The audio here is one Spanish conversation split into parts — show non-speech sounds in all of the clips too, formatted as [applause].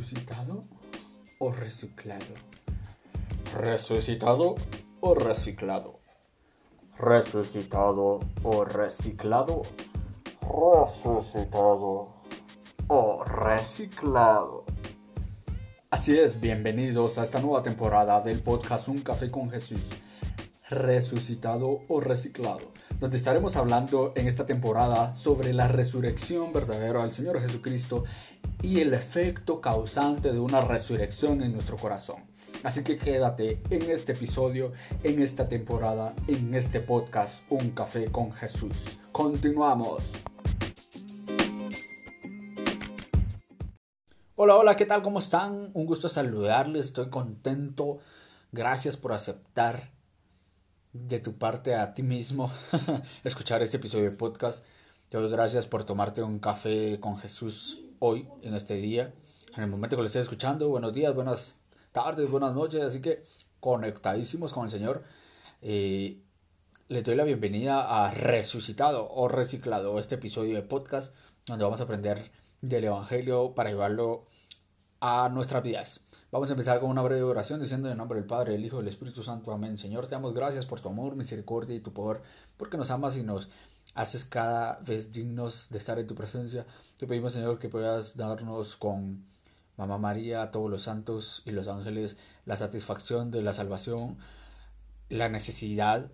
¿Resucitado o reciclado? ¿Resucitado o reciclado? ¿Resucitado o reciclado? ¿Resucitado o reciclado? Así es, bienvenidos a esta nueva temporada del podcast Un Café con Jesús. ¿Resucitado o reciclado? donde estaremos hablando en esta temporada sobre la resurrección verdadera del Señor Jesucristo y el efecto causante de una resurrección en nuestro corazón. Así que quédate en este episodio, en esta temporada, en este podcast Un Café con Jesús. Continuamos. Hola, hola, ¿qué tal? ¿Cómo están? Un gusto saludarles, estoy contento. Gracias por aceptar de tu parte a ti mismo [laughs] escuchar este episodio de podcast. Te doy gracias por tomarte un café con Jesús hoy, en este día, en el momento que lo estés escuchando. Buenos días, buenas tardes, buenas noches. Así que conectadísimos con el Señor. Eh, les doy la bienvenida a Resucitado o Reciclado, este episodio de podcast donde vamos a aprender del Evangelio para llevarlo a nuestras vidas. Vamos a empezar con una breve oración diciendo en nombre del Padre, del Hijo y del Espíritu Santo. Amén. Señor, te damos gracias por tu amor, misericordia y tu poder, porque nos amas y nos haces cada vez dignos de estar en tu presencia. Te pedimos, Señor, que puedas darnos con Mamá María, todos los santos y los ángeles la satisfacción de la salvación, la necesidad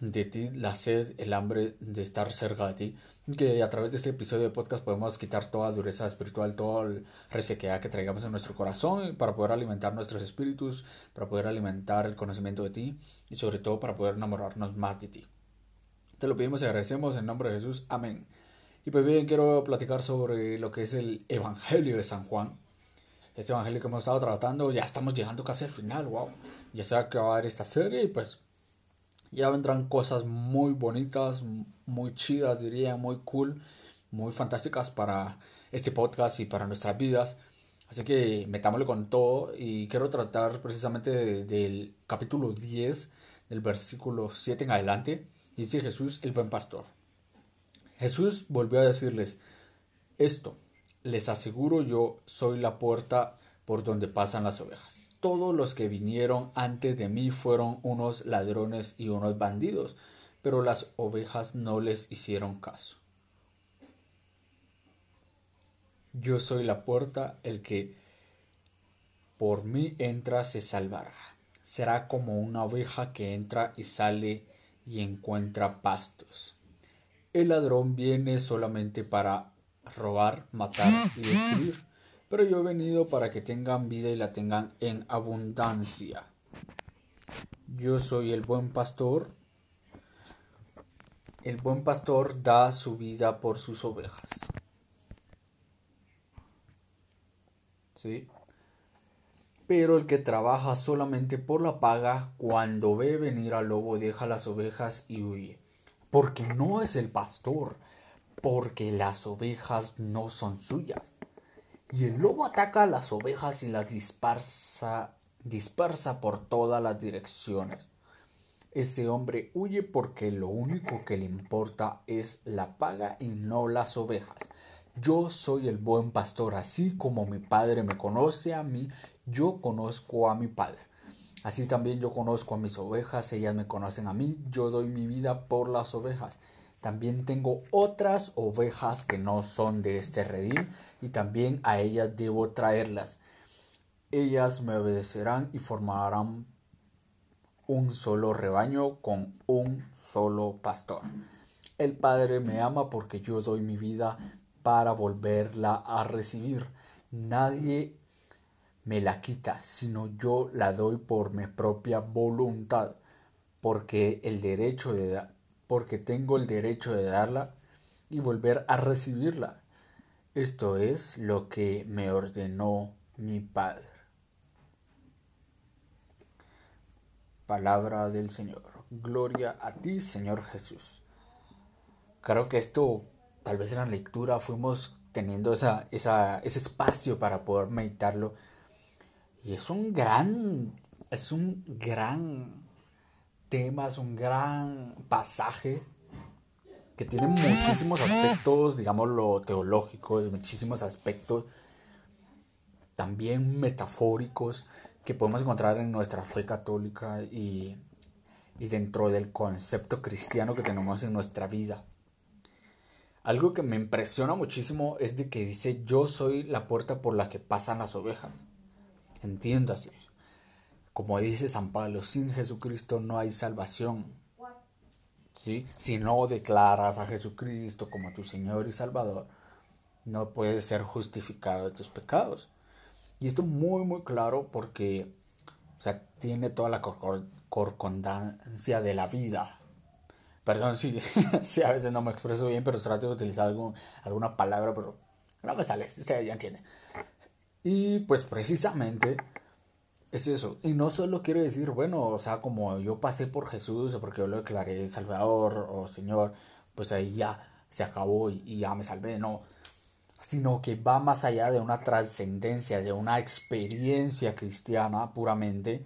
de ti, la sed, el hambre de estar cerca de ti que a través de este episodio de podcast podemos quitar toda dureza espiritual, toda resequedad que traigamos en nuestro corazón para poder alimentar nuestros espíritus, para poder alimentar el conocimiento de ti y sobre todo para poder enamorarnos más de ti. Te lo pedimos y agradecemos en nombre de Jesús. Amén. Y pues bien, quiero platicar sobre lo que es el Evangelio de San Juan. Este Evangelio que hemos estado tratando, ya estamos llegando casi al final, wow. Ya se va a acabar esta serie y pues ya vendrán cosas muy bonitas, muy chidas, diría, muy cool, muy fantásticas para este podcast y para nuestras vidas. Así que metámosle con todo y quiero tratar precisamente del capítulo 10, del versículo 7 en adelante. Dice Jesús, el buen pastor. Jesús volvió a decirles, esto, les aseguro yo, soy la puerta por donde pasan las ovejas todos los que vinieron antes de mí fueron unos ladrones y unos bandidos, pero las ovejas no les hicieron caso. Yo soy la puerta, el que por mí entra se salvará. Será como una oveja que entra y sale y encuentra pastos. El ladrón viene solamente para robar, matar y destruir pero yo he venido para que tengan vida y la tengan en abundancia. Yo soy el buen pastor. El buen pastor da su vida por sus ovejas. ¿Sí? Pero el que trabaja solamente por la paga, cuando ve venir al lobo, deja las ovejas y huye. Porque no es el pastor, porque las ovejas no son suyas. Y el lobo ataca a las ovejas y las dispersa, dispersa por todas las direcciones. Ese hombre huye porque lo único que le importa es la paga y no las ovejas. Yo soy el buen pastor, así como mi padre me conoce a mí, yo conozco a mi padre. Así también yo conozco a mis ovejas, ellas me conocen a mí, yo doy mi vida por las ovejas. También tengo otras ovejas que no son de este redil y también a ellas debo traerlas. Ellas me obedecerán y formarán un solo rebaño con un solo pastor. El Padre me ama porque yo doy mi vida para volverla a recibir. Nadie me la quita, sino yo la doy por mi propia voluntad, porque el derecho de porque tengo el derecho de darla y volver a recibirla. Esto es lo que me ordenó mi Padre. Palabra del Señor. Gloria a ti, Señor Jesús. Creo que esto, tal vez en la lectura, fuimos teniendo esa, esa, ese espacio para poder meditarlo. Y es un gran, es un gran tema, es un gran pasaje que tiene muchísimos aspectos, digamos, lo teológicos, muchísimos aspectos también metafóricos que podemos encontrar en nuestra fe católica y, y dentro del concepto cristiano que tenemos en nuestra vida. Algo que me impresiona muchísimo es de que dice yo soy la puerta por la que pasan las ovejas. Entiéndase. Como dice San Pablo, sin Jesucristo no hay salvación. ¿Sí? Si no declaras a Jesucristo como tu Señor y Salvador, no puedes ser justificado de tus pecados. Y esto es muy, muy claro porque o sea, tiene toda la corcondancia de la vida. Perdón [laughs] si, a veces no me expreso bien, pero trato de utilizar alguna palabra, pero no me sale, ustedes ya entienden. Y pues precisamente es eso. Y no solo quiero decir, bueno, o sea, como yo pasé por Jesús o porque yo lo declaré Salvador o Señor, pues ahí ya se acabó y, ya me salvé. No, sino que va más allá de una trascendencia, de una experiencia cristiana puramente,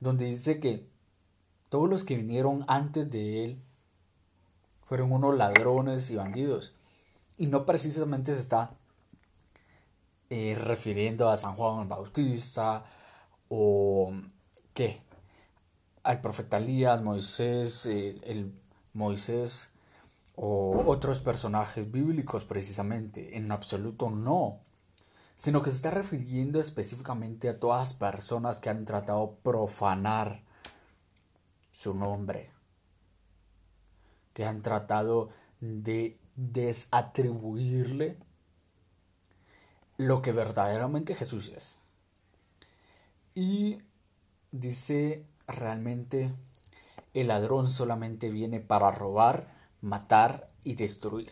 donde dice que todos los que vinieron antes de él fueron unos ladrones y bandidos. Y no precisamente se está eh, refiriendo a San Juan Bautista o qué, al profeta Elías, Moisés, el Moisés o otros personajes bíblicos precisamente, en absoluto no, sino que se está refiriendo específicamente a todas las personas que han tratado profanar su nombre, que han tratado de desatribuirle lo que verdaderamente Jesús es. Y dice realmente, el ladrón solamente viene para robar, matar y destruir.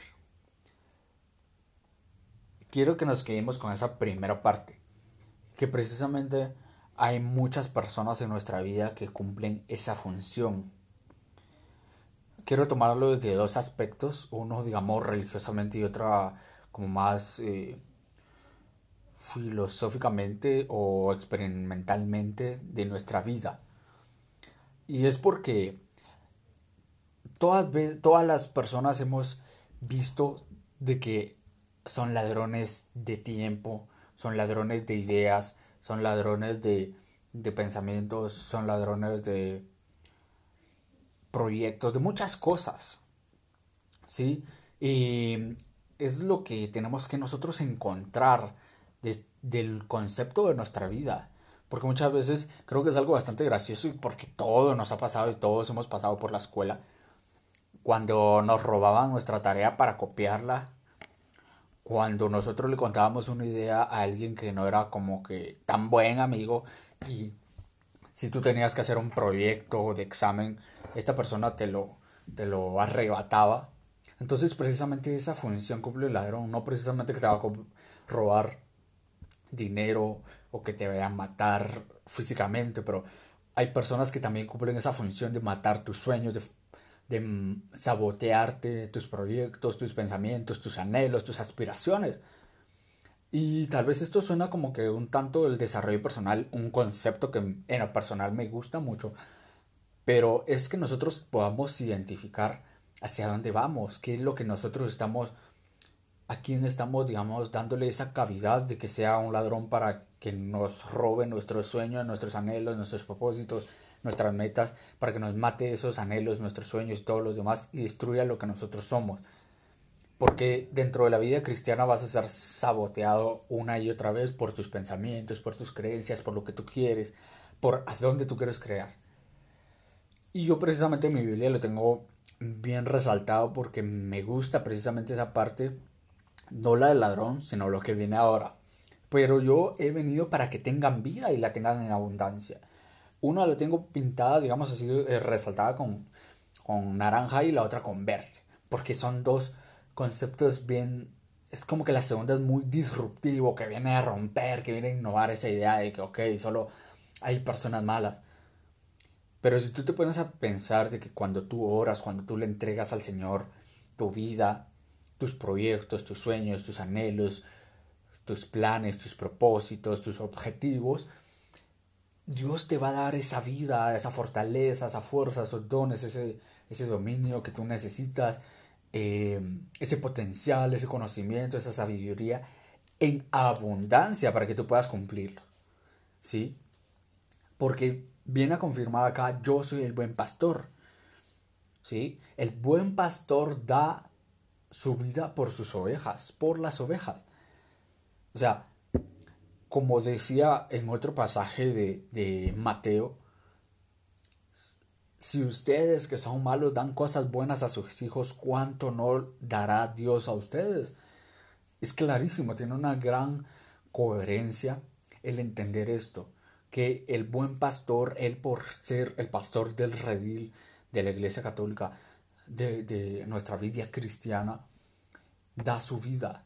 Quiero que nos quedemos con esa primera parte, que precisamente hay muchas personas en nuestra vida que cumplen esa función. Quiero tomarlo desde dos aspectos, uno digamos religiosamente y otro como más eh, filosóficamente o experimentalmente de nuestra vida. Y es porque todas, todas las personas hemos visto de que son ladrones de tiempo, son ladrones de ideas, son ladrones de, de pensamientos, son ladrones de proyectos, de muchas cosas. ¿Sí? Y es lo que tenemos que nosotros encontrar del concepto de nuestra vida. Porque muchas veces creo que es algo bastante gracioso y porque todo nos ha pasado y todos hemos pasado por la escuela. Cuando nos robaban nuestra tarea para copiarla, cuando nosotros le contábamos una idea a alguien que no era como que tan buen amigo y si tú tenías que hacer un proyecto de examen, esta persona te lo, te lo arrebataba. Entonces precisamente esa función cumple el ladrón, no precisamente que te va a robar dinero o que te vayan a matar físicamente, pero hay personas que también cumplen esa función de matar tus sueños, de, de sabotearte tus proyectos, tus pensamientos, tus anhelos, tus aspiraciones. Y tal vez esto suena como que un tanto el desarrollo personal, un concepto que en lo personal me gusta mucho, pero es que nosotros podamos identificar hacia dónde vamos, qué es lo que nosotros estamos a quién estamos, digamos, dándole esa cavidad de que sea un ladrón para que nos robe nuestros sueños, nuestros anhelos, nuestros propósitos, nuestras metas, para que nos mate esos anhelos, nuestros sueños y todos los demás y destruya lo que nosotros somos. Porque dentro de la vida cristiana vas a ser saboteado una y otra vez por tus pensamientos, por tus creencias, por lo que tú quieres, por a dónde tú quieres crear. Y yo precisamente en mi Biblia lo tengo bien resaltado porque me gusta precisamente esa parte no la del ladrón, sino lo que viene ahora. Pero yo he venido para que tengan vida y la tengan en abundancia. Una la tengo pintada, digamos así, eh, resaltada con, con naranja y la otra con verde. Porque son dos conceptos bien... Es como que la segunda es muy disruptivo, que viene a romper, que viene a innovar esa idea de que, ok, solo hay personas malas. Pero si tú te pones a pensar de que cuando tú oras, cuando tú le entregas al Señor tu vida, tus proyectos, tus sueños, tus anhelos, tus planes, tus propósitos, tus objetivos, Dios te va a dar esa vida, esa fortaleza, esa fuerza, esos dones, ese, ese dominio que tú necesitas, eh, ese potencial, ese conocimiento, esa sabiduría en abundancia para que tú puedas cumplirlo. ¿Sí? Porque viene a confirmar acá, yo soy el buen pastor. ¿Sí? El buen pastor da su vida por sus ovejas, por las ovejas. O sea, como decía en otro pasaje de, de Mateo, si ustedes que son malos dan cosas buenas a sus hijos, ¿cuánto no dará Dios a ustedes? Es clarísimo, tiene una gran coherencia el entender esto, que el buen pastor, él por ser el pastor del redil de la Iglesia Católica, de, de nuestra vida cristiana, da su vida,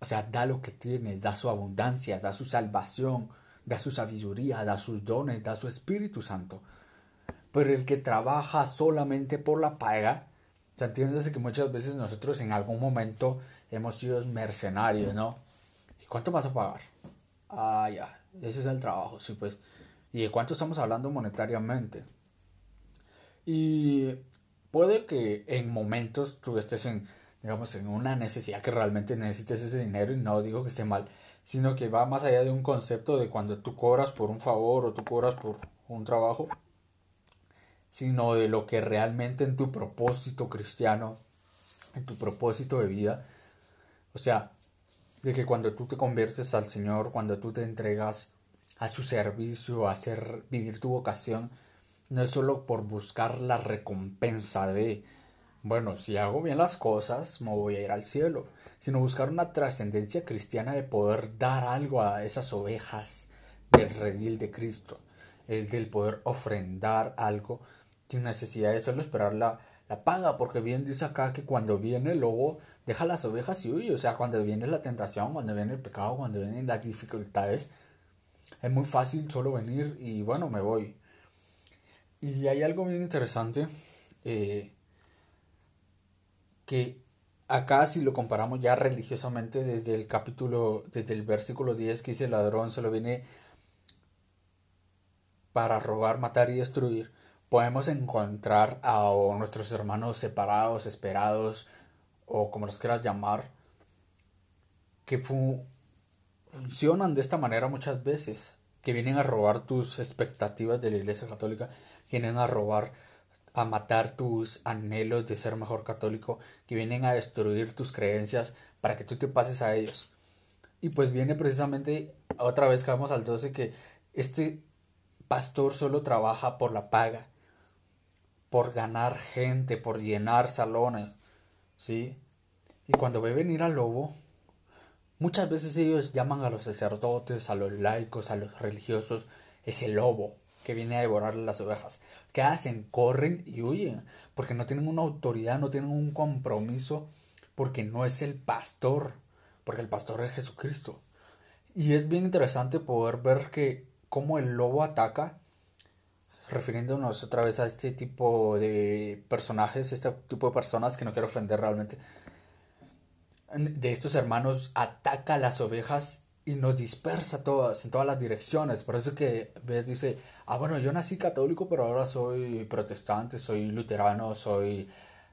o sea, da lo que tiene, da su abundancia, da su salvación, da su sabiduría, da sus dones, da su Espíritu Santo pero el que trabaja solamente por la paga, ¿te entiendes que muchas veces nosotros en algún momento hemos sido mercenarios, ¿no? ¿Y cuánto vas a pagar? Ah, ya, ese es el trabajo, sí, pues. ¿Y de cuánto estamos hablando monetariamente? Y puede que en momentos tú estés en, digamos, en una necesidad que realmente necesites ese dinero y no digo que esté mal, sino que va más allá de un concepto de cuando tú cobras por un favor o tú cobras por un trabajo sino de lo que realmente en tu propósito cristiano, en tu propósito de vida, o sea, de que cuando tú te conviertes al Señor, cuando tú te entregas a su servicio, a hacer vivir tu vocación, no es solo por buscar la recompensa de, bueno, si hago bien las cosas, me voy a ir al cielo, sino buscar una trascendencia cristiana de poder dar algo a esas ovejas del redil de Cristo, el del poder ofrendar algo tiene necesidad de solo esperar la, la paga, porque bien dice acá que cuando viene el lobo, deja las ovejas y huye, o sea, cuando viene la tentación, cuando viene el pecado, cuando vienen las dificultades, es muy fácil solo venir y bueno, me voy. Y hay algo bien interesante, eh, que acá si lo comparamos ya religiosamente desde el capítulo, desde el versículo 10 que dice el ladrón se lo viene para robar, matar y destruir podemos encontrar a nuestros hermanos separados, esperados, o como los quieras llamar, que funcionan de esta manera muchas veces, que vienen a robar tus expectativas de la Iglesia Católica, vienen a robar, a matar tus anhelos de ser mejor católico, que vienen a destruir tus creencias para que tú te pases a ellos. Y pues viene precisamente, otra vez que vamos al 12, que este pastor solo trabaja por la paga por ganar gente, por llenar salones, ¿sí? Y cuando ve venir al lobo, muchas veces ellos llaman a los sacerdotes, a los laicos, a los religiosos, ese lobo que viene a devorar las ovejas. ¿Qué hacen? Corren y huyen, porque no tienen una autoridad, no tienen un compromiso, porque no es el pastor, porque el pastor es Jesucristo. Y es bien interesante poder ver que cómo el lobo ataca refiriéndonos otra vez a este tipo de personajes, este tipo de personas que no quiero ofender realmente, de estos hermanos ataca a las ovejas y nos dispersa todas, en todas las direcciones. Por eso que ves, dice, ah, bueno, yo nací católico, pero ahora soy protestante, soy luterano, soy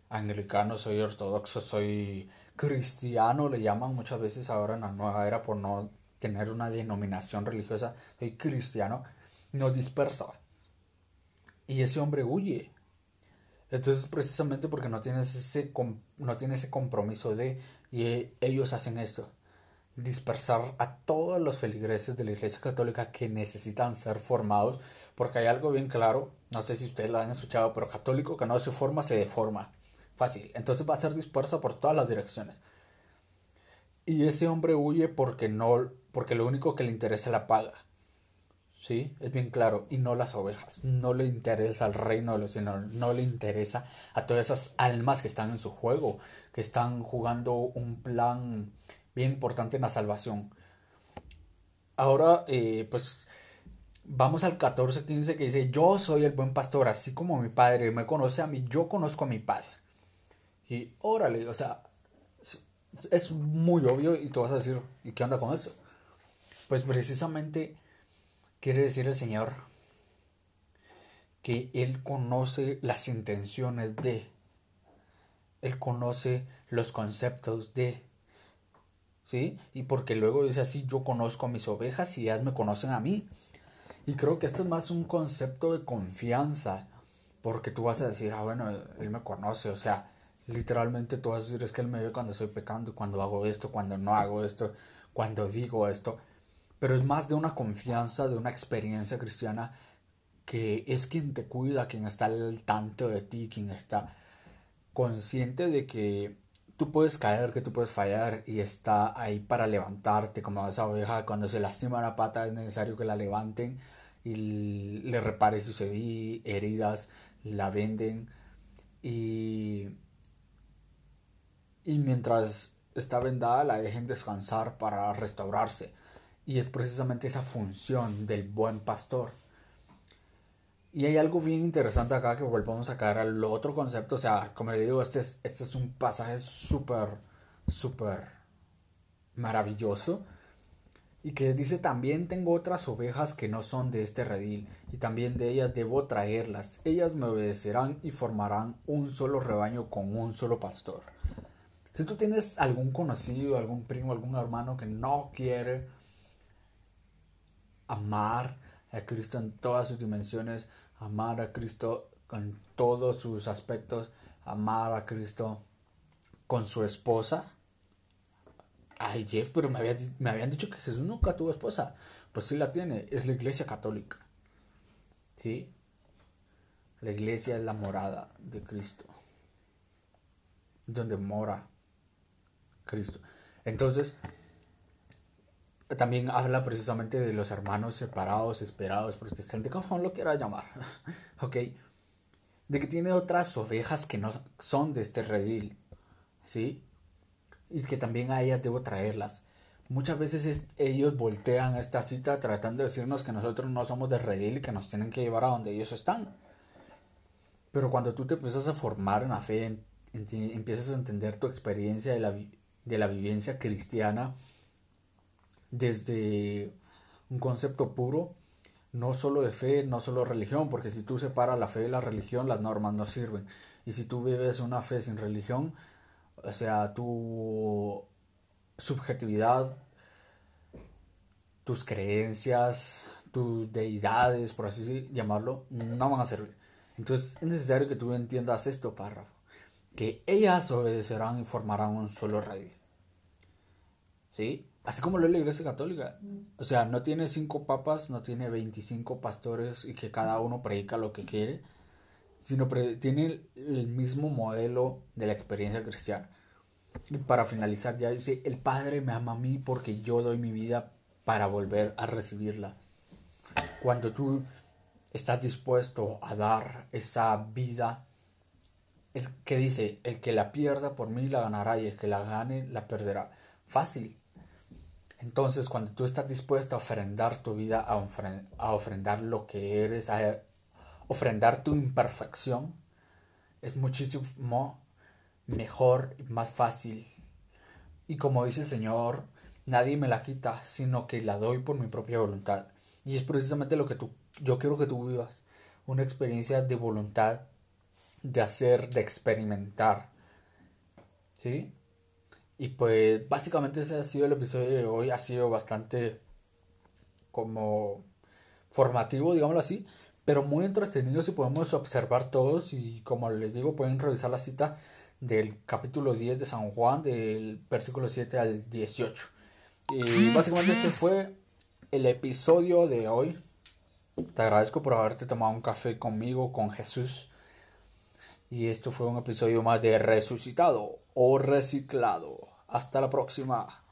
anglicano, soy ortodoxo, soy cristiano, le llaman muchas veces ahora en la nueva era por no tener una denominación religiosa, soy cristiano, nos dispersa y ese hombre huye. Entonces, precisamente porque no tienes ese, no ese compromiso de, y e, ellos hacen esto, dispersar a todos los feligreses de la Iglesia Católica que necesitan ser formados, porque hay algo bien claro, no sé si ustedes lo han escuchado, pero católico que no se forma, se deforma. Fácil. Entonces va a ser dispersa por todas las direcciones. Y ese hombre huye porque no, porque lo único que le interesa es la paga. ¿sí? Es bien claro, y no las ovejas. No le interesa al reino de los cielos, no le interesa a todas esas almas que están en su juego, que están jugando un plan bien importante en la salvación. Ahora, eh, pues vamos al 14-15 que dice, yo soy el buen pastor, así como mi padre me conoce a mí, yo conozco a mi padre. Y órale, o sea, es muy obvio y tú vas a decir, ¿y qué onda con eso? Pues precisamente Quiere decir el Señor que Él conoce las intenciones de, Él conoce los conceptos de, ¿sí? Y porque luego dice así, yo conozco a mis ovejas y ellas me conocen a mí. Y creo que esto es más un concepto de confianza, porque tú vas a decir, ah, bueno, él me conoce, o sea, literalmente tú vas a decir, es que él me ve cuando estoy pecando, cuando hago esto, cuando no hago esto, cuando digo esto, pero es más de una confianza, de una experiencia cristiana que es quien te cuida, quien está al tanto de ti, quien está consciente de que tú puedes caer, que tú puedes fallar y está ahí para levantarte, como esa oveja cuando se lastima la pata es necesario que la levanten y le repare sus heridas, la venden y, y mientras está vendada la dejen descansar para restaurarse. Y es precisamente esa función del buen pastor. Y hay algo bien interesante acá que volvamos a caer al otro concepto. O sea, como le digo, este es, este es un pasaje súper, súper maravilloso. Y que dice, también tengo otras ovejas que no son de este redil, y también de ellas debo traerlas. Ellas me obedecerán y formarán un solo rebaño con un solo pastor. Si tú tienes algún conocido, algún primo, algún hermano que no quiere amar a Cristo en todas sus dimensiones, amar a Cristo con todos sus aspectos, amar a Cristo con su esposa. Ay, Jeff, pero me, me habían dicho que Jesús nunca tuvo esposa. Pues sí la tiene, es la iglesia católica. ¿Sí? La iglesia es la morada de Cristo. Donde mora Cristo. Entonces, también habla precisamente de los hermanos separados, esperados, protestantes, como lo quiera llamar. [laughs] ok. De que tiene otras ovejas que no son de este redil. ¿Sí? Y que también a ellas debo traerlas. Muchas veces ellos voltean esta cita tratando de decirnos que nosotros no somos de redil y que nos tienen que llevar a donde ellos están. Pero cuando tú te empiezas a formar en la fe, empiezas a entender tu experiencia de la, de la vivencia cristiana, desde un concepto puro, no solo de fe, no solo de religión, porque si tú separas la fe de la religión, las normas no sirven. Y si tú vives una fe sin religión, o sea, tu subjetividad, tus creencias, tus deidades, por así llamarlo, no van a servir. Entonces es necesario que tú entiendas esto, párrafo, que ellas obedecerán y formarán un solo rey. ¿Sí? Así como lo es la Iglesia Católica. O sea, no tiene cinco papas, no tiene 25 pastores y que cada uno predica lo que quiere, sino tiene el mismo modelo de la experiencia cristiana. Y para finalizar ya dice, el Padre me ama a mí porque yo doy mi vida para volver a recibirla. Cuando tú estás dispuesto a dar esa vida, el que dice, el que la pierda por mí la ganará y el que la gane la perderá. Fácil, entonces, cuando tú estás dispuesto a ofrendar tu vida, a, ofrendar lo que eres, a ofrendar tu imperfección, es muchísimo mejor y más fácil. Y como dice el Señor, nadie me la quita, sino que la doy por mi propia voluntad. Y es precisamente lo que tú, yo quiero que tú vivas, una experiencia de voluntad, de hacer, de experimentar. ¿Sí? Y pues básicamente ese ha sido el episodio de hoy. Ha sido bastante como formativo, digámoslo así, pero muy entretenido si podemos observar todos y como les digo pueden revisar la cita del capítulo 10 de San Juan del versículo 7 al 18. Y básicamente este fue el episodio de hoy. Te agradezco por haberte tomado un café conmigo, con Jesús. Y esto fue un episodio más de Resucitado o Reciclado. Hasta la próxima.